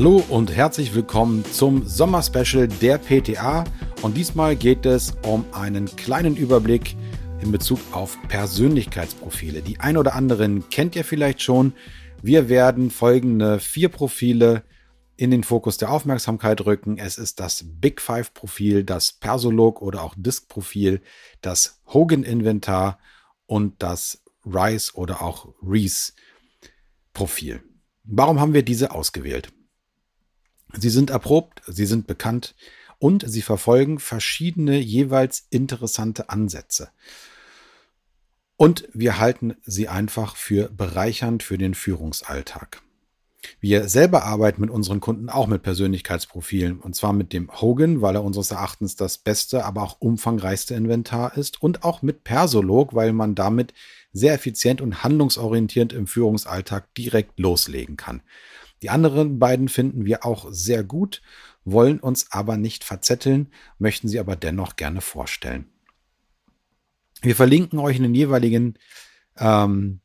Hallo und herzlich willkommen zum Sommerspecial der PTA. Und diesmal geht es um einen kleinen Überblick in Bezug auf Persönlichkeitsprofile. Die ein oder anderen kennt ihr vielleicht schon. Wir werden folgende vier Profile in den Fokus der Aufmerksamkeit rücken. Es ist das Big Five Profil, das Persolog oder auch Disk Profil, das Hogan Inventar und das Rice oder auch Reese Profil. Warum haben wir diese ausgewählt? Sie sind erprobt, sie sind bekannt und sie verfolgen verschiedene jeweils interessante Ansätze. Und wir halten sie einfach für bereichernd für den Führungsalltag. Wir selber arbeiten mit unseren Kunden auch mit Persönlichkeitsprofilen und zwar mit dem Hogan, weil er unseres Erachtens das beste, aber auch umfangreichste Inventar ist und auch mit Persolog, weil man damit sehr effizient und handlungsorientiert im Führungsalltag direkt loslegen kann. Die anderen beiden finden wir auch sehr gut, wollen uns aber nicht verzetteln, möchten sie aber dennoch gerne vorstellen. Wir verlinken euch in den jeweiligen ähm,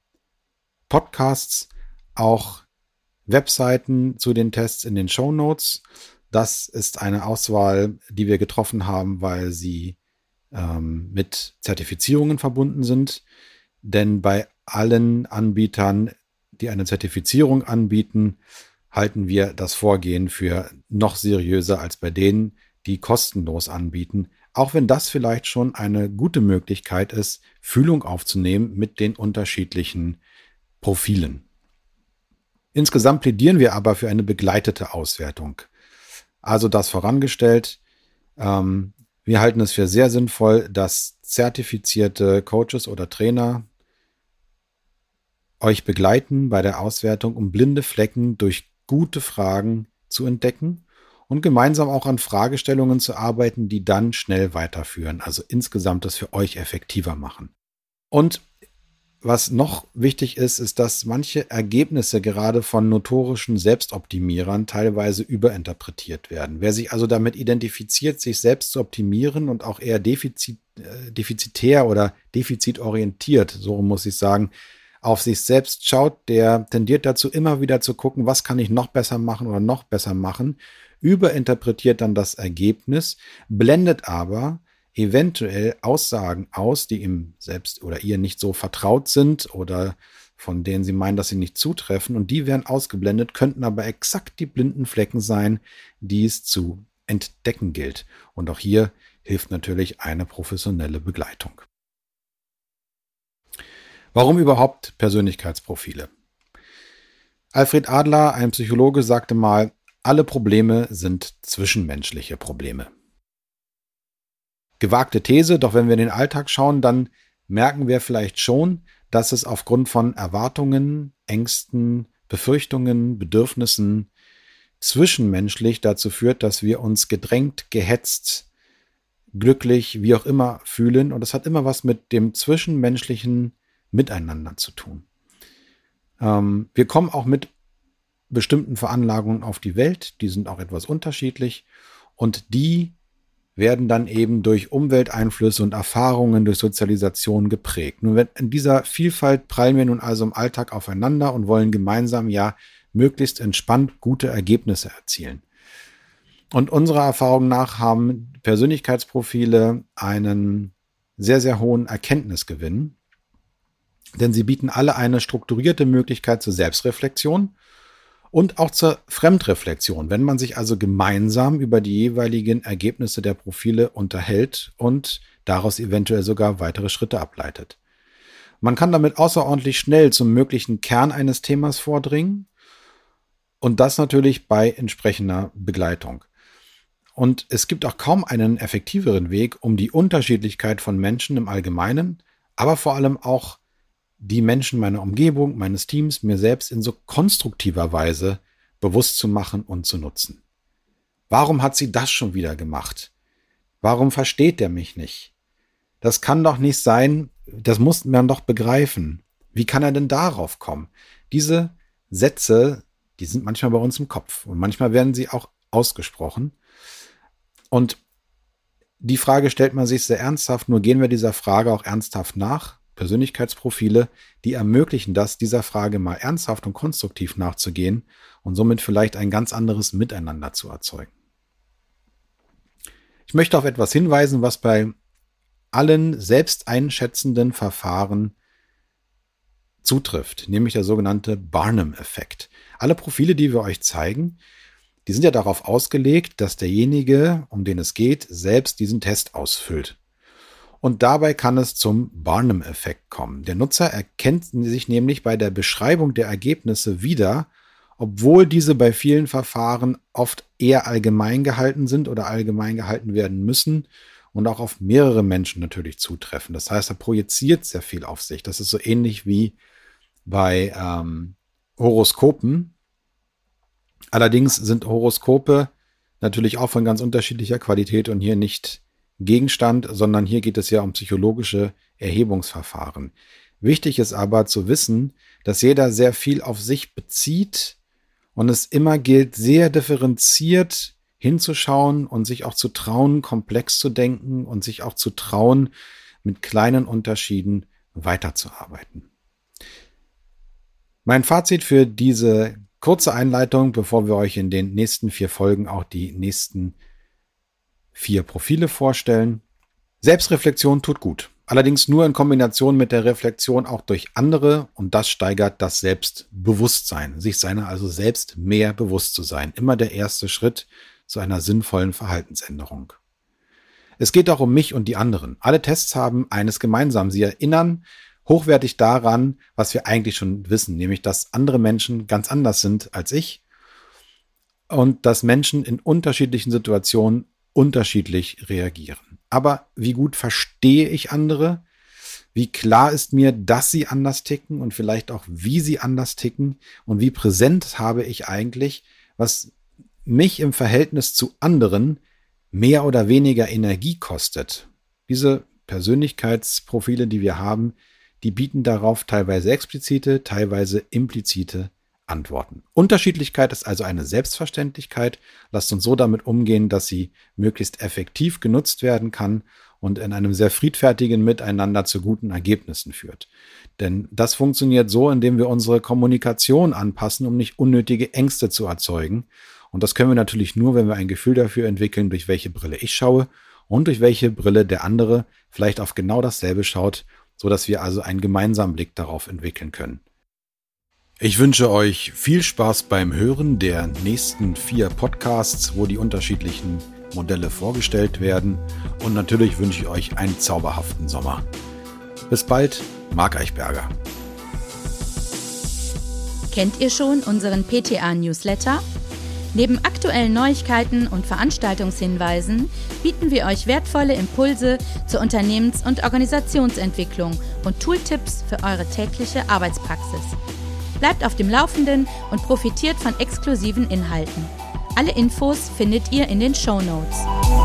Podcasts auch Webseiten zu den Tests in den Show Notes. Das ist eine Auswahl, die wir getroffen haben, weil sie ähm, mit Zertifizierungen verbunden sind. Denn bei allen Anbietern die eine Zertifizierung anbieten, halten wir das Vorgehen für noch seriöser als bei denen, die kostenlos anbieten, auch wenn das vielleicht schon eine gute Möglichkeit ist, Fühlung aufzunehmen mit den unterschiedlichen Profilen. Insgesamt plädieren wir aber für eine begleitete Auswertung. Also das vorangestellt. Ähm, wir halten es für sehr sinnvoll, dass zertifizierte Coaches oder Trainer euch begleiten bei der Auswertung, um blinde Flecken durch gute Fragen zu entdecken und gemeinsam auch an Fragestellungen zu arbeiten, die dann schnell weiterführen, also insgesamt das für euch effektiver machen. Und was noch wichtig ist, ist, dass manche Ergebnisse gerade von notorischen Selbstoptimierern teilweise überinterpretiert werden. Wer sich also damit identifiziert, sich selbst zu optimieren und auch eher defizit, äh, defizitär oder defizitorientiert, so muss ich sagen, auf sich selbst schaut, der tendiert dazu, immer wieder zu gucken, was kann ich noch besser machen oder noch besser machen, überinterpretiert dann das Ergebnis, blendet aber eventuell Aussagen aus, die ihm selbst oder ihr nicht so vertraut sind oder von denen sie meinen, dass sie nicht zutreffen und die werden ausgeblendet, könnten aber exakt die blinden Flecken sein, die es zu entdecken gilt. Und auch hier hilft natürlich eine professionelle Begleitung. Warum überhaupt Persönlichkeitsprofile? Alfred Adler, ein Psychologe, sagte mal, alle Probleme sind zwischenmenschliche Probleme. Gewagte These, doch wenn wir in den Alltag schauen, dann merken wir vielleicht schon, dass es aufgrund von Erwartungen, Ängsten, Befürchtungen, Bedürfnissen zwischenmenschlich dazu führt, dass wir uns gedrängt, gehetzt, glücklich, wie auch immer fühlen. Und das hat immer was mit dem zwischenmenschlichen miteinander zu tun. Ähm, wir kommen auch mit bestimmten Veranlagungen auf die Welt, die sind auch etwas unterschiedlich und die werden dann eben durch Umwelteinflüsse und Erfahrungen, durch Sozialisation geprägt. Nun, in dieser Vielfalt prallen wir nun also im Alltag aufeinander und wollen gemeinsam ja möglichst entspannt gute Ergebnisse erzielen. Und unserer Erfahrung nach haben Persönlichkeitsprofile einen sehr, sehr hohen Erkenntnisgewinn denn sie bieten alle eine strukturierte Möglichkeit zur Selbstreflexion und auch zur Fremdreflexion, wenn man sich also gemeinsam über die jeweiligen Ergebnisse der Profile unterhält und daraus eventuell sogar weitere Schritte ableitet. Man kann damit außerordentlich schnell zum möglichen Kern eines Themas vordringen und das natürlich bei entsprechender Begleitung. Und es gibt auch kaum einen effektiveren Weg, um die Unterschiedlichkeit von Menschen im Allgemeinen, aber vor allem auch die Menschen meiner Umgebung, meines Teams, mir selbst in so konstruktiver Weise bewusst zu machen und zu nutzen. Warum hat sie das schon wieder gemacht? Warum versteht er mich nicht? Das kann doch nicht sein, das muss man doch begreifen. Wie kann er denn darauf kommen? Diese Sätze, die sind manchmal bei uns im Kopf und manchmal werden sie auch ausgesprochen. Und die Frage stellt man sich sehr ernsthaft, nur gehen wir dieser Frage auch ernsthaft nach Persönlichkeitsprofile, die ermöglichen das, dieser Frage mal ernsthaft und konstruktiv nachzugehen und somit vielleicht ein ganz anderes Miteinander zu erzeugen. Ich möchte auf etwas hinweisen, was bei allen selbsteinschätzenden Verfahren zutrifft, nämlich der sogenannte Barnum-Effekt. Alle Profile, die wir euch zeigen, die sind ja darauf ausgelegt, dass derjenige, um den es geht, selbst diesen Test ausfüllt. Und dabei kann es zum Barnum-Effekt kommen. Der Nutzer erkennt sich nämlich bei der Beschreibung der Ergebnisse wieder, obwohl diese bei vielen Verfahren oft eher allgemein gehalten sind oder allgemein gehalten werden müssen und auch auf mehrere Menschen natürlich zutreffen. Das heißt, er projiziert sehr viel auf sich. Das ist so ähnlich wie bei ähm, Horoskopen. Allerdings sind Horoskope natürlich auch von ganz unterschiedlicher Qualität und hier nicht Gegenstand, sondern hier geht es ja um psychologische Erhebungsverfahren. Wichtig ist aber zu wissen, dass jeder sehr viel auf sich bezieht und es immer gilt, sehr differenziert hinzuschauen und sich auch zu trauen, komplex zu denken und sich auch zu trauen, mit kleinen Unterschieden weiterzuarbeiten. Mein Fazit für diese kurze Einleitung, bevor wir euch in den nächsten vier Folgen auch die nächsten vier Profile vorstellen. Selbstreflexion tut gut. Allerdings nur in Kombination mit der Reflexion auch durch andere und das steigert das Selbstbewusstsein, sich seiner also selbst mehr bewusst zu sein. Immer der erste Schritt zu einer sinnvollen Verhaltensänderung. Es geht auch um mich und die anderen. Alle Tests haben eines gemeinsam. Sie erinnern hochwertig daran, was wir eigentlich schon wissen, nämlich dass andere Menschen ganz anders sind als ich und dass Menschen in unterschiedlichen Situationen unterschiedlich reagieren. Aber wie gut verstehe ich andere? Wie klar ist mir, dass sie anders ticken und vielleicht auch, wie sie anders ticken? Und wie präsent habe ich eigentlich, was mich im Verhältnis zu anderen mehr oder weniger Energie kostet? Diese Persönlichkeitsprofile, die wir haben, die bieten darauf teilweise explizite, teilweise implizite Antworten. Unterschiedlichkeit ist also eine Selbstverständlichkeit. Lasst uns so damit umgehen, dass sie möglichst effektiv genutzt werden kann und in einem sehr friedfertigen Miteinander zu guten Ergebnissen führt. Denn das funktioniert so, indem wir unsere Kommunikation anpassen, um nicht unnötige Ängste zu erzeugen. Und das können wir natürlich nur, wenn wir ein Gefühl dafür entwickeln, durch welche Brille ich schaue und durch welche Brille der andere vielleicht auf genau dasselbe schaut so dass wir also einen gemeinsamen Blick darauf entwickeln können. Ich wünsche euch viel Spaß beim Hören der nächsten vier Podcasts, wo die unterschiedlichen Modelle vorgestellt werden. Und natürlich wünsche ich euch einen zauberhaften Sommer. Bis bald, Marc Eichberger. Kennt ihr schon unseren PTA-Newsletter? Neben aktuellen Neuigkeiten und Veranstaltungshinweisen bieten wir euch wertvolle Impulse zur Unternehmens- und Organisationsentwicklung und Tooltips für eure tägliche Arbeitspraxis. Bleibt auf dem Laufenden und profitiert von exklusiven Inhalten. Alle Infos findet ihr in den Show Notes.